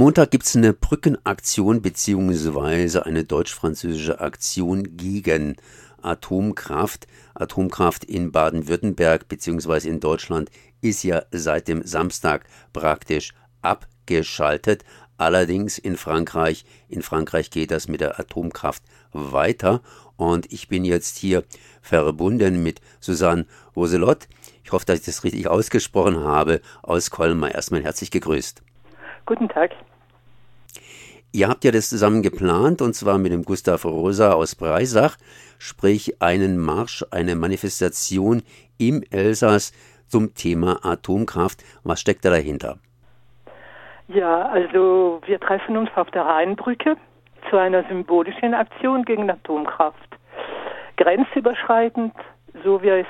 Montag gibt es eine Brückenaktion beziehungsweise eine deutsch-französische Aktion gegen Atomkraft. Atomkraft in Baden-Württemberg beziehungsweise in Deutschland ist ja seit dem Samstag praktisch abgeschaltet. Allerdings in Frankreich, in Frankreich geht das mit der Atomkraft weiter und ich bin jetzt hier verbunden mit Susanne Roselot. Ich hoffe, dass ich das richtig ausgesprochen habe, aus Colmar. Erstmal herzlich gegrüßt. Guten Tag. Ihr habt ja das zusammen geplant und zwar mit dem Gustav Rosa aus Breisach, sprich einen Marsch, eine Manifestation im Elsass zum Thema Atomkraft. Was steckt da dahinter? Ja, also wir treffen uns auf der Rheinbrücke zu einer symbolischen Aktion gegen Atomkraft. Grenzüberschreitend, so wie, es,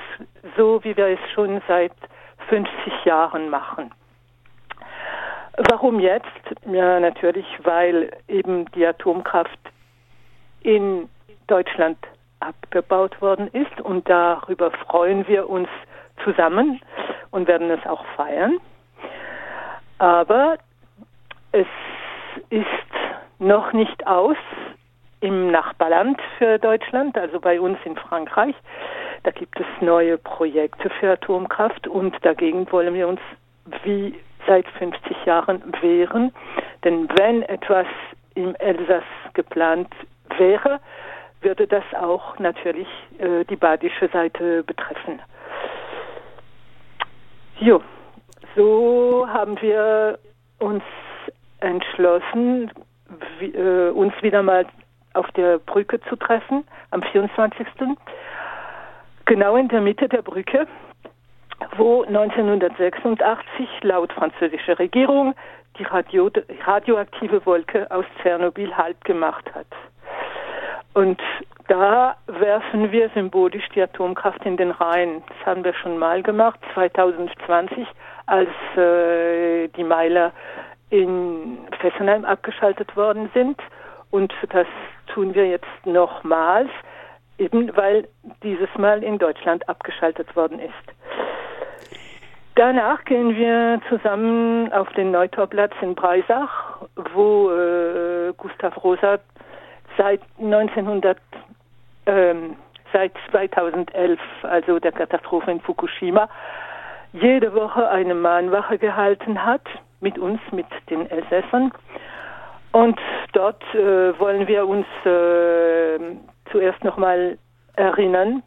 so wie wir es schon seit 50 Jahren machen. Warum jetzt? Ja, natürlich, weil eben die Atomkraft in Deutschland abgebaut worden ist und darüber freuen wir uns zusammen und werden es auch feiern. Aber es ist noch nicht aus im Nachbarland für Deutschland, also bei uns in Frankreich. Da gibt es neue Projekte für Atomkraft und dagegen wollen wir uns wie seit 50 Jahren wehren. Denn wenn etwas im Elsass geplant wäre, würde das auch natürlich äh, die badische Seite betreffen. Jo, so haben wir uns entschlossen, wie, äh, uns wieder mal auf der Brücke zu treffen am 24. Genau in der Mitte der Brücke wo 1986 laut französischer Regierung die Radio, radioaktive Wolke aus Tschernobyl halt gemacht hat. Und da werfen wir symbolisch die Atomkraft in den Rhein. Das haben wir schon mal gemacht, 2020, als äh, die Meiler in Fessenheim abgeschaltet worden sind. Und das tun wir jetzt nochmals, eben weil dieses Mal in Deutschland abgeschaltet worden ist. Danach gehen wir zusammen auf den Neutorplatz in Breisach, wo äh, Gustav Rosa seit 1900, ähm, seit 2011, also der Katastrophe in Fukushima, jede Woche eine Mahnwache gehalten hat mit uns, mit den Elsässern. Und dort äh, wollen wir uns äh, zuerst nochmal erinnern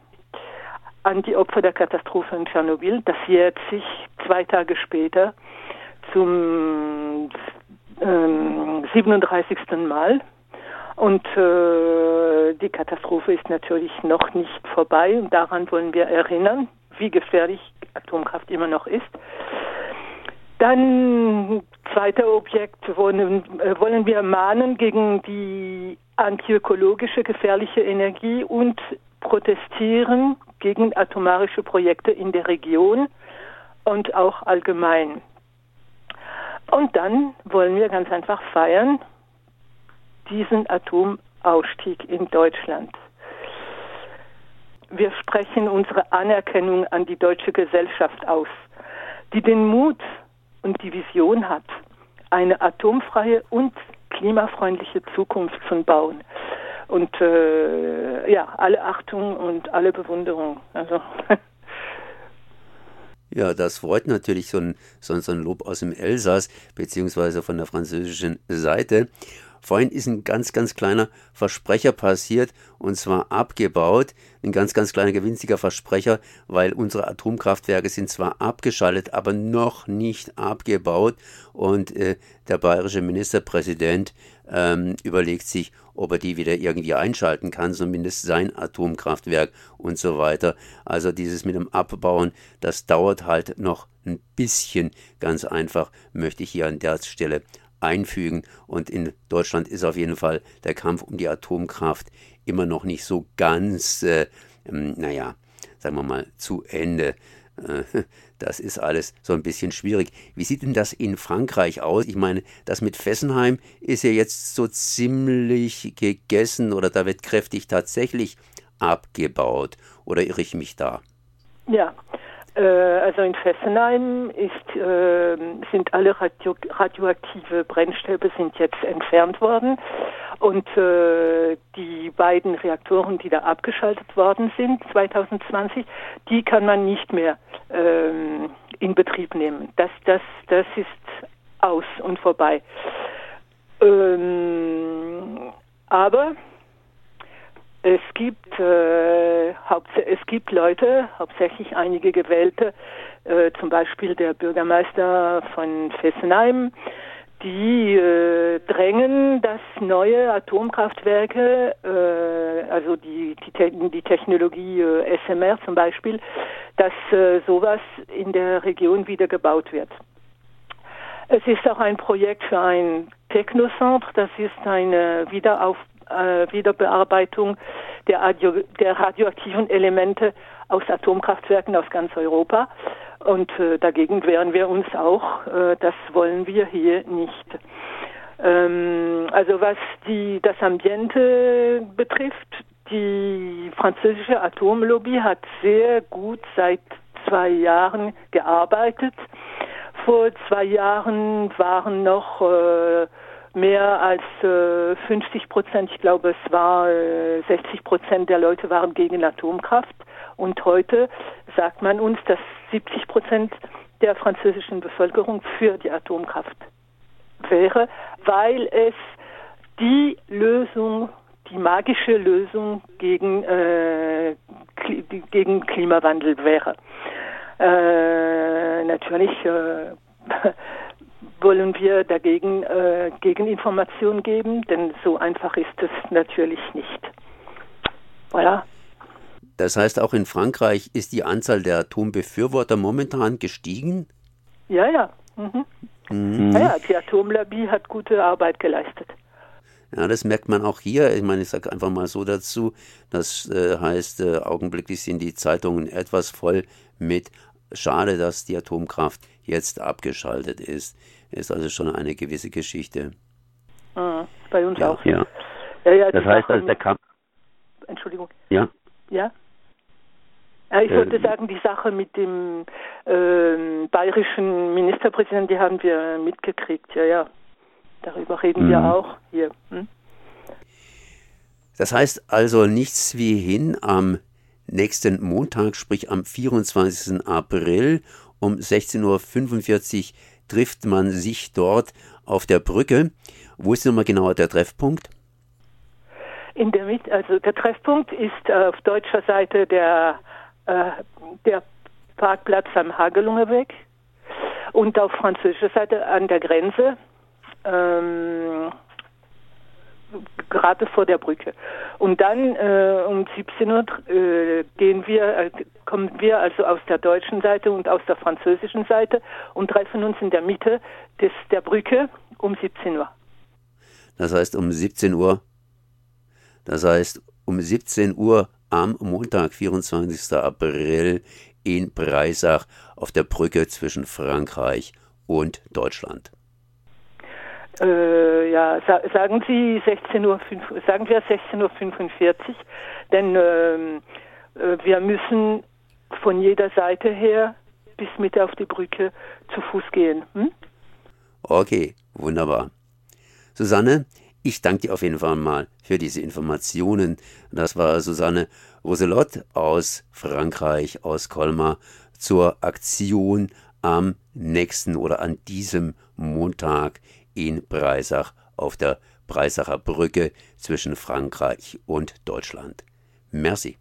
an die Opfer der Katastrophe in Tschernobyl. Das jährt sich zwei Tage später zum ähm, 37. Mal. Und äh, die Katastrophe ist natürlich noch nicht vorbei und daran wollen wir erinnern, wie gefährlich Atomkraft immer noch ist. Dann zweiter Objekt wollen, äh, wollen wir mahnen gegen die antiökologische gefährliche Energie und protestieren gegen atomarische Projekte in der Region und auch allgemein. Und dann wollen wir ganz einfach feiern diesen Atomausstieg in Deutschland. Wir sprechen unsere Anerkennung an die deutsche Gesellschaft aus, die den Mut und die Vision hat, eine atomfreie und klimafreundliche Zukunft zu bauen. Und äh, ja, alle Achtung und alle Bewunderung. Also. Ja, das freut natürlich so ein, so, ein Lob aus dem Elsass, beziehungsweise von der französischen Seite. Vorhin ist ein ganz, ganz kleiner Versprecher passiert und zwar abgebaut. Ein ganz, ganz kleiner gewinziger Versprecher, weil unsere Atomkraftwerke sind zwar abgeschaltet, aber noch nicht abgebaut. Und äh, der bayerische Ministerpräsident ähm, überlegt sich, ob er die wieder irgendwie einschalten kann, zumindest sein Atomkraftwerk und so weiter. Also dieses mit dem Abbauen, das dauert halt noch ein bisschen. Ganz einfach möchte ich hier an der Stelle einfügen. Und in Deutschland ist auf jeden Fall der Kampf um die Atomkraft immer noch nicht so ganz, äh, ähm, naja, sagen wir mal, zu Ende. Das ist alles so ein bisschen schwierig. Wie sieht denn das in Frankreich aus? Ich meine, das mit Fessenheim ist ja jetzt so ziemlich gegessen oder da wird kräftig tatsächlich abgebaut. Oder irre ich mich da? Ja, also in Fessenheim ist, äh, sind alle radio radioaktive Brennstäbe sind jetzt entfernt worden und äh, die beiden Reaktoren, die da abgeschaltet worden sind 2020, die kann man nicht mehr ähm, in Betrieb nehmen. Das, das, das ist aus und vorbei. Ähm, aber es gibt, äh, es gibt Leute, hauptsächlich einige Gewählte, äh, zum Beispiel der Bürgermeister von Fessenheim, die äh, drängen, dass neue Atomkraftwerke, äh, also die, die, die Technologie äh, SMR zum Beispiel, dass äh, sowas in der Region wieder gebaut wird. Es ist auch ein Projekt für ein Technocentre, das ist eine Wiederauf äh, Wiederbearbeitung der, Radio, der radioaktiven Elemente aus Atomkraftwerken aus ganz Europa. Und äh, dagegen wehren wir uns auch. Äh, das wollen wir hier nicht. Ähm, also was die, das Ambiente betrifft, die französische Atomlobby hat sehr gut seit zwei Jahren gearbeitet. Vor zwei Jahren waren noch äh, mehr als äh, 50 Prozent, ich glaube es war äh, 60 Prozent der Leute waren gegen Atomkraft und heute sagt man uns, dass 70 Prozent der französischen Bevölkerung für die Atomkraft wäre, weil es die Lösung, die magische Lösung gegen, äh, gegen Klimawandel wäre. Äh, natürlich äh, wollen wir dagegen äh, Gegeninformationen geben, denn so einfach ist es natürlich nicht. Voilà. Das heißt, auch in Frankreich ist die Anzahl der Atombefürworter momentan gestiegen? Ja, ja. Mhm. Mhm. Ja, die Atomlobby hat gute Arbeit geleistet. Ja, das merkt man auch hier. Ich meine, ich sage einfach mal so dazu. Das äh, heißt, äh, augenblicklich sind die Zeitungen etwas voll mit Schade, dass die Atomkraft jetzt abgeschaltet ist ist also schon eine gewisse Geschichte. Ah, bei uns ja. auch. Ja. ja, ja das heißt, also der Kampf. Entschuldigung. Ja. Ja. Ich wollte ähm, sagen, die Sache mit dem äh, bayerischen Ministerpräsidenten, die haben wir mitgekriegt. Ja, ja. Darüber reden wir mhm. auch hier. Hm? Das heißt also nichts wie hin am nächsten Montag, sprich am 24. April um 16.45 Uhr trifft man sich dort auf der Brücke. Wo ist nochmal genauer der Treffpunkt? In der Mitte, also der Treffpunkt ist auf deutscher Seite der, äh, der Parkplatz am Hagelungerweg und auf französischer Seite an der Grenze. Ähm, gerade vor der Brücke. Und dann äh, um 17 Uhr äh, gehen wir, äh, kommen wir also aus der deutschen Seite und aus der französischen Seite und treffen uns in der Mitte des, der Brücke um 17 Uhr. Das heißt um 17 Uhr. Das heißt um 17 Uhr am Montag, 24. April in Breisach auf der Brücke zwischen Frankreich und Deutschland. Äh, ja, sa sagen Sie 16 Uhr, sagen wir 16.45 Uhr, denn ähm, äh, wir müssen von jeder Seite her bis mit auf die Brücke zu Fuß gehen. Hm? Okay, wunderbar. Susanne, ich danke dir auf jeden Fall mal für diese Informationen. Das war Susanne Roselot aus Frankreich, aus Colmar, zur Aktion am nächsten oder an diesem Montag in Breisach auf der Breisacher Brücke zwischen Frankreich und Deutschland. Merci.